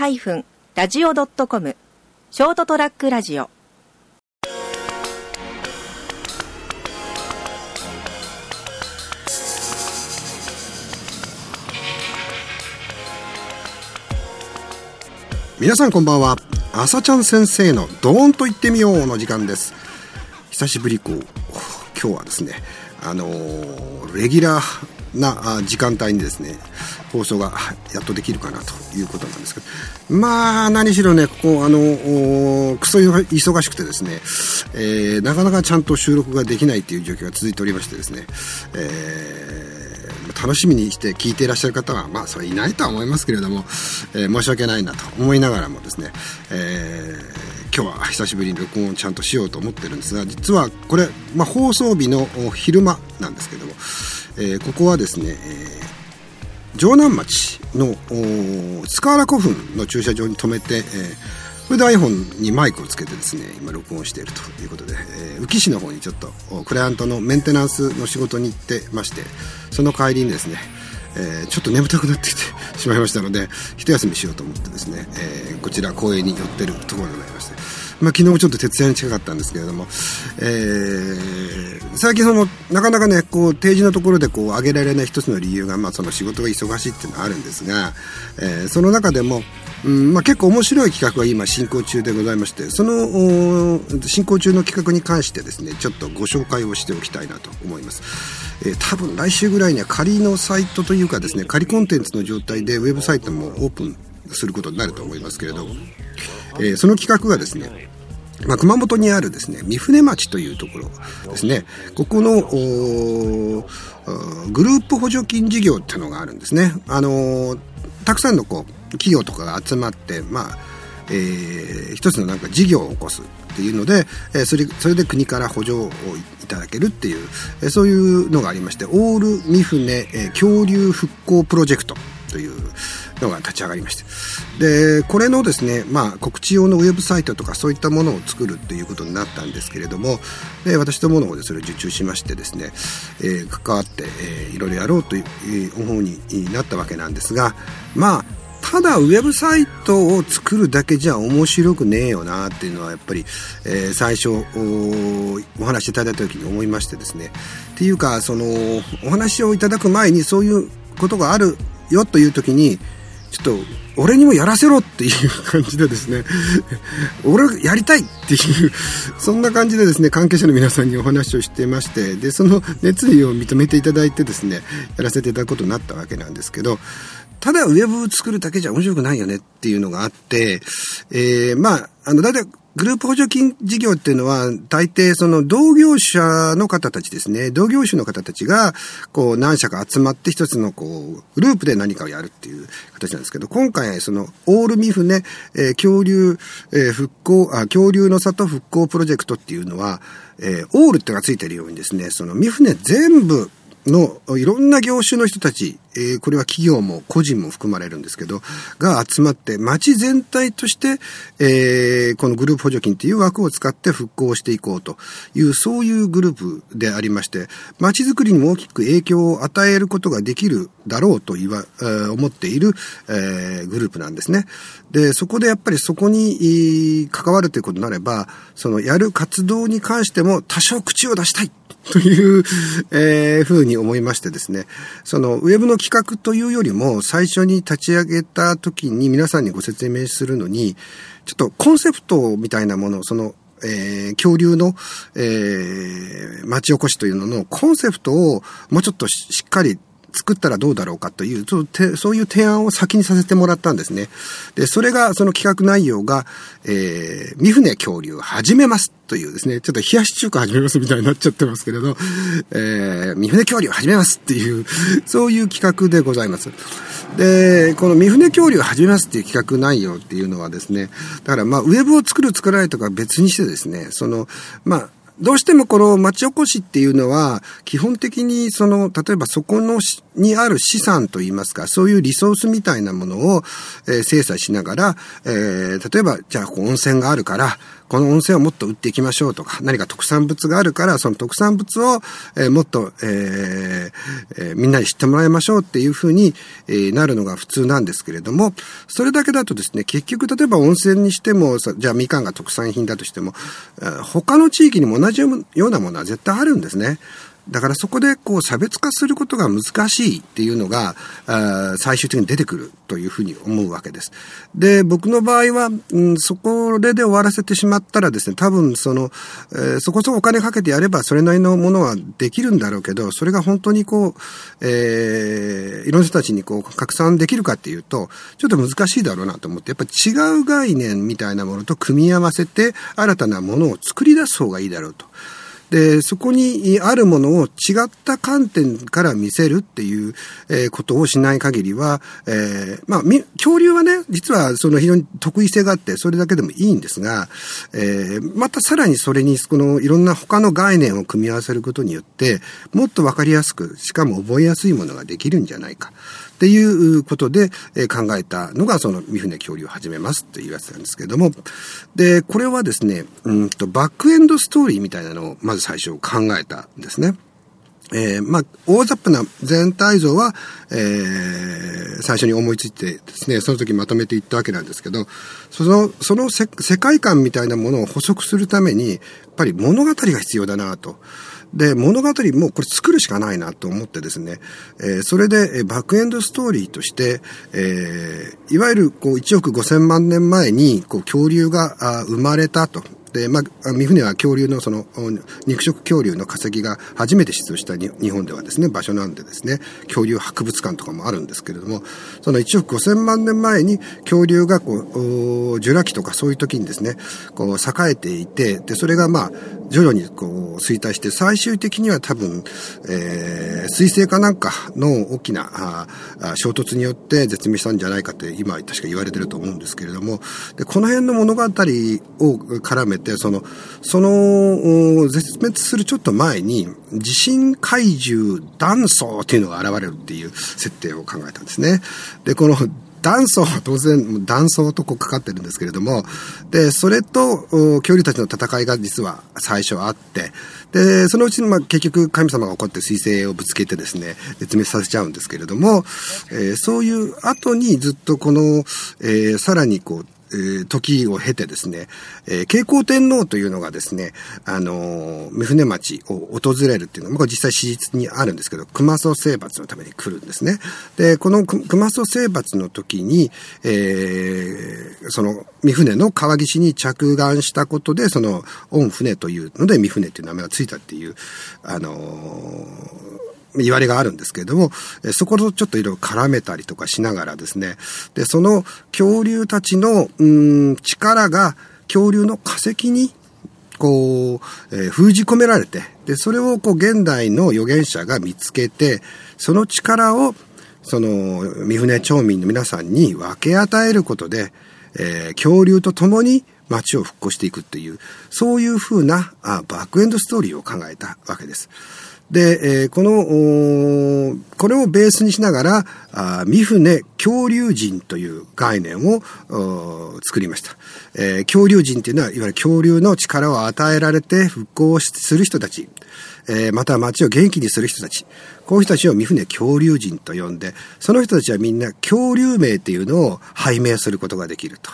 ST-radio.com ショートトラックラジオ。皆さんこんばんは。朝ちゃん先生のドーンと言ってみようの時間です。久しぶりこう。今日はですねあのー、レギュラーな時間帯にですね放送がやっとできるかなということなんですけど。まあ何しろねここあのクソ忙しくてですね、えー、なかなかちゃんと収録ができないという状況が続いておりましてですね、えー楽しみにして聞いていらっしゃる方は、まあ、それいないとは思いますけれども、えー、申し訳ないなと思いながらもですね、えー、今日は久しぶりに録音をちゃんとしようと思ってるんですが、実はこれ、まあ、放送日の昼間なんですけども、え、ここはですね、えー、城南町の塚原古墳の駐車場に停めて、えーそれで iPhone にマイクをつけてですね今録音しているということで、えー、宇城市の方にちょっとクライアントのメンテナンスの仕事に行ってましてその帰りにですねえー、ちょっと眠たくなってきてしまいましたので一休みしようと思ってですね、えー、こちら公園に寄ってるところでございまして、まあ、昨日もちょっと徹夜に近かったんですけれども、えー、最近そのなかなかねこう定時のところでこう挙げられない一つの理由が、まあ、その仕事が忙しいっていうのはあるんですが、えー、その中でもうんまあ、結構面白い企画が今進行中でございましてその進行中の企画に関してですねちょっとご紹介をしておきたいなと思います、えー、多分来週ぐらいには仮のサイトというかですね仮コンテンツの状態でウェブサイトもオープンすることになると思いますけれど、えー、その企画がですねまあ、熊本にあるですね、三船町というところですね、ここの、グループ補助金事業っていうのがあるんですね。あのたくさんのこう、企業とかが集まって、まあ、えー、一つのなんか事業を起こすっていうので、えー、それそれで国から補助をいただけるっていう、えー、そういうのがありましてオール三船、えー、恐竜復興プロジェクトというのが立ち上がりまして。でこれのですね、まあ、告知用のウェブサイトとかそういったものを作るっていうことになったんですけれどもで私どもの方でそれを受注しましてですね、えー、関わって、えー、いろいろやろうという方になったわけなんですがまあただウェブサイトを作るだけじゃ面白くねえよなっていうのはやっぱり、えー、最初お話しいただいた時に思いましてですね。っていうかそのお話をいただく前にそういうことがあるよという時にちょっと俺にもやらせろっていう感じでですね。俺やりたいっていうそんな感じでですね関係者の皆さんにお話をしてましてでその熱意を認めていただいてですねやらせていただくことになったわけなんですけどただウェブ作るだけじゃ面白くないよねっていうのがあって、えー、まあ、あの、だいたいグループ補助金事業っていうのは、大抵その同業者の方たちですね、同業種の方たちが、こう何社か集まって一つのこう、グループで何かをやるっていう形なんですけど、今回その、オールミフね、えー、恐竜、えー、復興、あ、恐竜の里復興プロジェクトっていうのは、えー、オールってのがついてるようにですね、そのミフネ全部のいろんな業種の人たち、えー、これは企業も個人も含まれるんですけど、が集まって街全体として、えー、このグループ補助金っていう枠を使って復興していこうという、そういうグループでありまして、街づくりにも大きく影響を与えることができるだろうと言わ、えー、思っている、えー、グループなんですね。で、そこでやっぱりそこに関わるということになれば、そのやる活動に関しても多少口を出したい。という、えー、ふうに思いましてですね、そのウェブの企画というよりも最初に立ち上げた時に皆さんにご説明するのに、ちょっとコンセプトみたいなもの、その、えー、恐竜の、えー、町おこしというののコンセプトをもうちょっとしっかり作ったらどうだろうかという、そうそういう提案を先にさせてもらったんですね。で、それが、その企画内容が、えー、三船恐竜始めますというですね、ちょっと冷やし中華始めますみたいになっちゃってますけれど、えー、三船恐竜始めますっていう、そういう企画でございます。で、この三船恐竜始めますっていう企画内容っていうのはですね、だからまあ、ウェブを作る作らないとか別にしてですね、その、まあ、どうしてもこの町おこしっていうのは、基本的にその、例えばそこのにある資産といいますか、そういうリソースみたいなものを、えー、精査しながら、えー、例えば、じゃあ温泉があるから、この温泉をもっと売っていきましょうとか、何か特産物があるから、その特産物を、えー、もっと、えーえー、みんなに知ってもらいましょうっていうふうに、えー、なるのが普通なんですけれども、それだけだとですね、結局例えば温泉にしても、じゃあみかんが特産品だとしても、他の地域にも同じじようなものは絶対あるんですね。だからそこでこう差別化することが難しいっていうのが、最終的に出てくるというふうに思うわけです。で、僕の場合は、うん、そこれで終わらせてしまったらですね、多分その、えー、そこそこお金かけてやればそれなりのものはできるんだろうけど、それが本当にこう、えー、いろんな人たちにこう拡散できるかっていうと、ちょっと難しいだろうなと思って、やっぱ違う概念みたいなものと組み合わせて新たなものを作り出す方がいいだろうと。で、そこにあるものを違った観点から見せるっていう、ことをしない限りは、えー、まあ、恐竜はね、実はその非常に得意性があって、それだけでもいいんですが、えー、またさらにそれに、このいろんな他の概念を組み合わせることによって、もっとわかりやすく、しかも覚えやすいものができるんじゃないか。っていうことで、え考えたのがその三船恐竜を始めますっていうやつなんですけれども、で、これはですね、うんと、バックエンドストーリーみたいなのをまず最初考えたんですね。えー、まあ、大雑把な全体像は、えー、最初に思いついてですね、その時まとめていったわけなんですけど、その、その世界観みたいなものを補足するために、やっぱり物語が必要だなと。で、物語もこれ作るしかないなと思ってですね、えー、それで、えバックエンドストーリーとして、えー、いわゆるこう1億5000万年前にこう恐竜が生まれたと。で、まあ、三船は恐竜のその、肉食恐竜の化石が初めて出土した日本ではですね、場所なんでですね、恐竜博物館とかもあるんですけれども、その1億5000万年前に恐竜がこう、ジュラ紀とかそういう時にですね、こう、栄えていて、で、それがまあ、徐々にこう、衰退して、最終的には多分、えー、水星かなんかの大きなあ衝突によって絶滅したんじゃないかって今確か言われてると思うんですけれども、で、この辺の物語を絡めて、その、その、絶滅するちょっと前に、地震怪獣断層っていうのが現れるっていう設定を考えたんですね。で、この断層は当然断層とこうかかってるんですけれども、で、それと恐竜たちの戦いが実は最初あって、で、そのうちにまあ結局神様が怒って彗星をぶつけてですね、絶滅させちゃうんですけれども、えー、そういう後にずっとこの、えー、さらにこう、時を経てですね、えー、慶光天皇というのがですね、あのー、三船町を訪れるっていうのは、これ実際史実にあるんですけど、熊曽征伐のために来るんですね。で、この熊曽征伐の時に、えー、その三船の川岸に着岸したことで、その、御船というので三船っていう名前がついたっていう、あのー言われがあるんですけれども、そことちょっといろいろ絡めたりとかしながらですね、で、その恐竜たちの、うん、力が恐竜の化石にこう、えー、封じ込められて、で、それをこう現代の預言者が見つけて、その力を、その、三船町民の皆さんに分け与えることで、えー、恐竜と共に街を復興していくっていう、そういうふうなあバックエンドストーリーを考えたわけです。で、えー、この、これをベースにしながら、あ三船恐竜人という概念を作りました。えー、恐竜人っていうのは、いわゆる恐竜の力を与えられて復興する人たち、えー、また街を元気にする人たち、こういう人たちを三船恐竜人と呼んで、その人たちはみんな恐竜名っていうのを拝命することができると。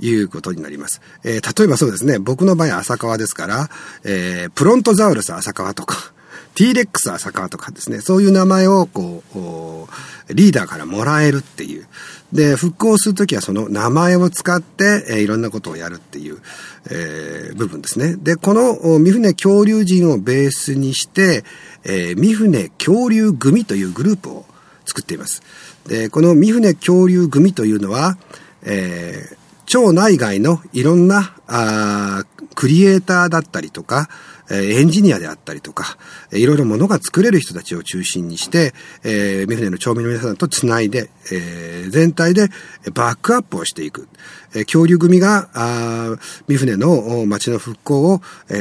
いうことになります。えー、例えばそうですね、僕の場合は浅川ですから、えー、プロントザウルス浅川とか、T-Rex 浅川とかですね、そういう名前をこう、リーダーからもらえるっていう。で、復興するときはその名前を使って、えー、いろんなことをやるっていう、えー、部分ですね。で、この三船恐竜人をベースにして、えー、三船恐竜組というグループを作っています。で、この三船恐竜組というのは、えー、町内外のいろんな、あクリエイターだったりとか、エンジニアであったりとか、いろいろものが作れる人たちを中心にして、えー、三船の町民の皆さんとつないで、えー、全体でバックアップをしていく。えー、恐竜組が、あ三船の町の復興を、え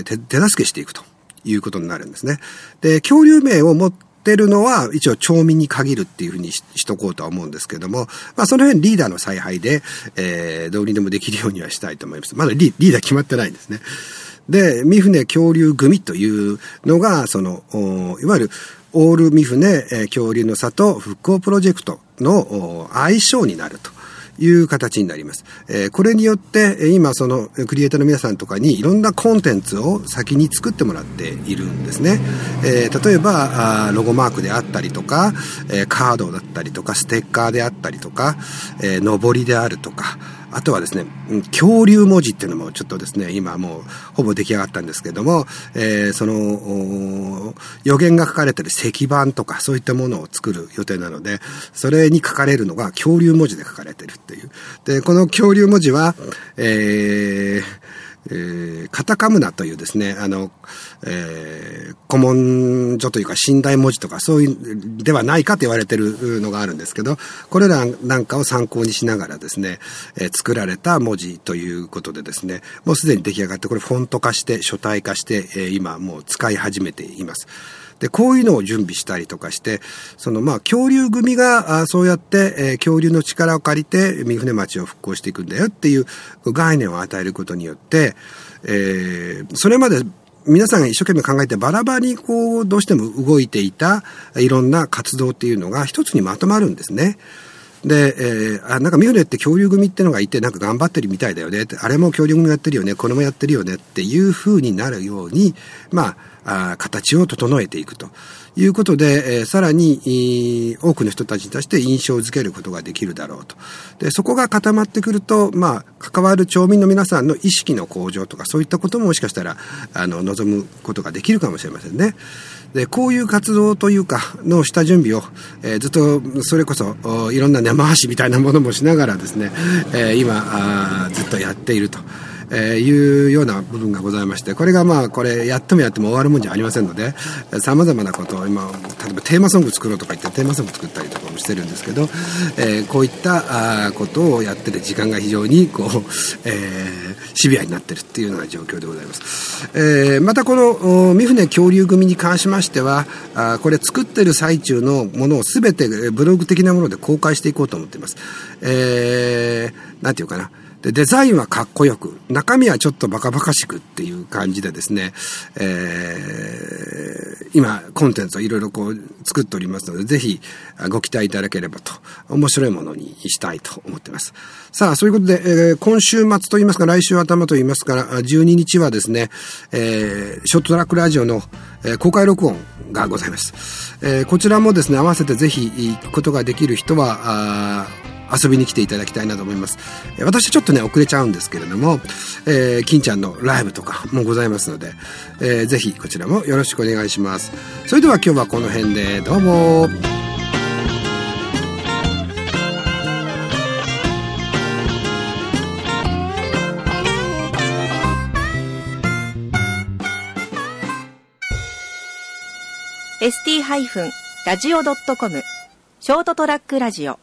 ー、手手助けしていくということになるんですね。で、恐竜名を持ってるのは一応町民に限るっていうふうにししとこうとは思うんですけども、まあその辺リーダーの采配で、えー、どうにでもできるようにはしたいと思います。まだリリーダー決まってないんですね。で、三船恐竜組というのが、その、いわゆるオール三船、え恐竜の里復興プロジェクトの相性になると。いう形になります。え、これによって、今そのクリエイターの皆さんとかにいろんなコンテンツを先に作ってもらっているんですね。え、例えば、ロゴマークであったりとか、え、カードだったりとか、ステッカーであったりとか、えー、上りであるとか、あとはですね、恐竜文字っていうのもちょっとですね、今もうほぼ出来上がったんですけども、えー、その、予言が書かれてる石板とかそういったものを作る予定なので、それに書かれるのが恐竜文字で書かれてるっていう。で、この恐竜文字は、えー、えー、カタカムナというですね、あの、えー、古文書というか寝台文字とかそういうではないかと言われてるのがあるんですけど、これらなんかを参考にしながらですね、えー、作られた文字ということでですね、もうすでに出来上がって、これフォント化して、書体化して、えー、今もう使い始めています。で、こういうのを準備したりとかして、そのまあ恐竜組があそうやって、えー、恐竜の力を借りて三船町を復興していくんだよっていう概念を与えることによって、えー、それまで皆さんが一生懸命考えてバラバラにこうどうしても動いていたいろんな活動っていうのが一つにまとまるんですね。で、えー、あ、なんか三船って恐竜組ってのがいて、なんか頑張ってるみたいだよね。あれも恐竜組やってるよね。これもやってるよね。っていう風になるように、まあ、あ形を整えていくということで、えー、さらに、多くの人たちに対して印象づけることができるだろうと。で、そこが固まってくると、まあ、関わる町民の皆さんの意識の向上とか、そういったことももしかしたら、あの、望むことができるかもしれませんね。で、こういう活動というか、の下準備を、えー、ずっと、それこそ、いろんな根回しみたいなものもしながらですね、えー、今、ずっとやっていると。えー、いうような部分がございまして、これがまあ、これ、やってもやっても終わるもんじゃありませんので、様々なことを今、例えばテーマソング作ろうとか言ってテーマソング作ったりとかもしてるんですけど、えー、こういったあことをやってて時間が非常にこう、えー、シビアになってるっていうような状況でございます。えー、またこの、三船恐竜組に関しましては、あこれ作ってる最中のものを全てブログ的なもので公開していこうと思っています。えー、なんていうかな。で、デザインはかっこよく、中身はちょっとバカバカしくっていう感じでですね、えー、今、コンテンツをいろいろこう作っておりますので、ぜひご期待いただければと、面白いものにしたいと思っています。さあ、そういうことで、えー、今週末といいますか、来週頭といいますから、12日はですね、えー、ショートトラックラジオの、え、公開録音がございます。え、こちらもですね、合わせてぜひ行くことができる人は、遊びに来ていただきたいなと思います。私ちょっとね、遅れちゃうんですけれども、えー、金ちゃんのライブとかもございますので、えー、ぜひこちらもよろしくお願いします。それでは今日はこの辺でどうも。st-radio.com ショートトラックラジオ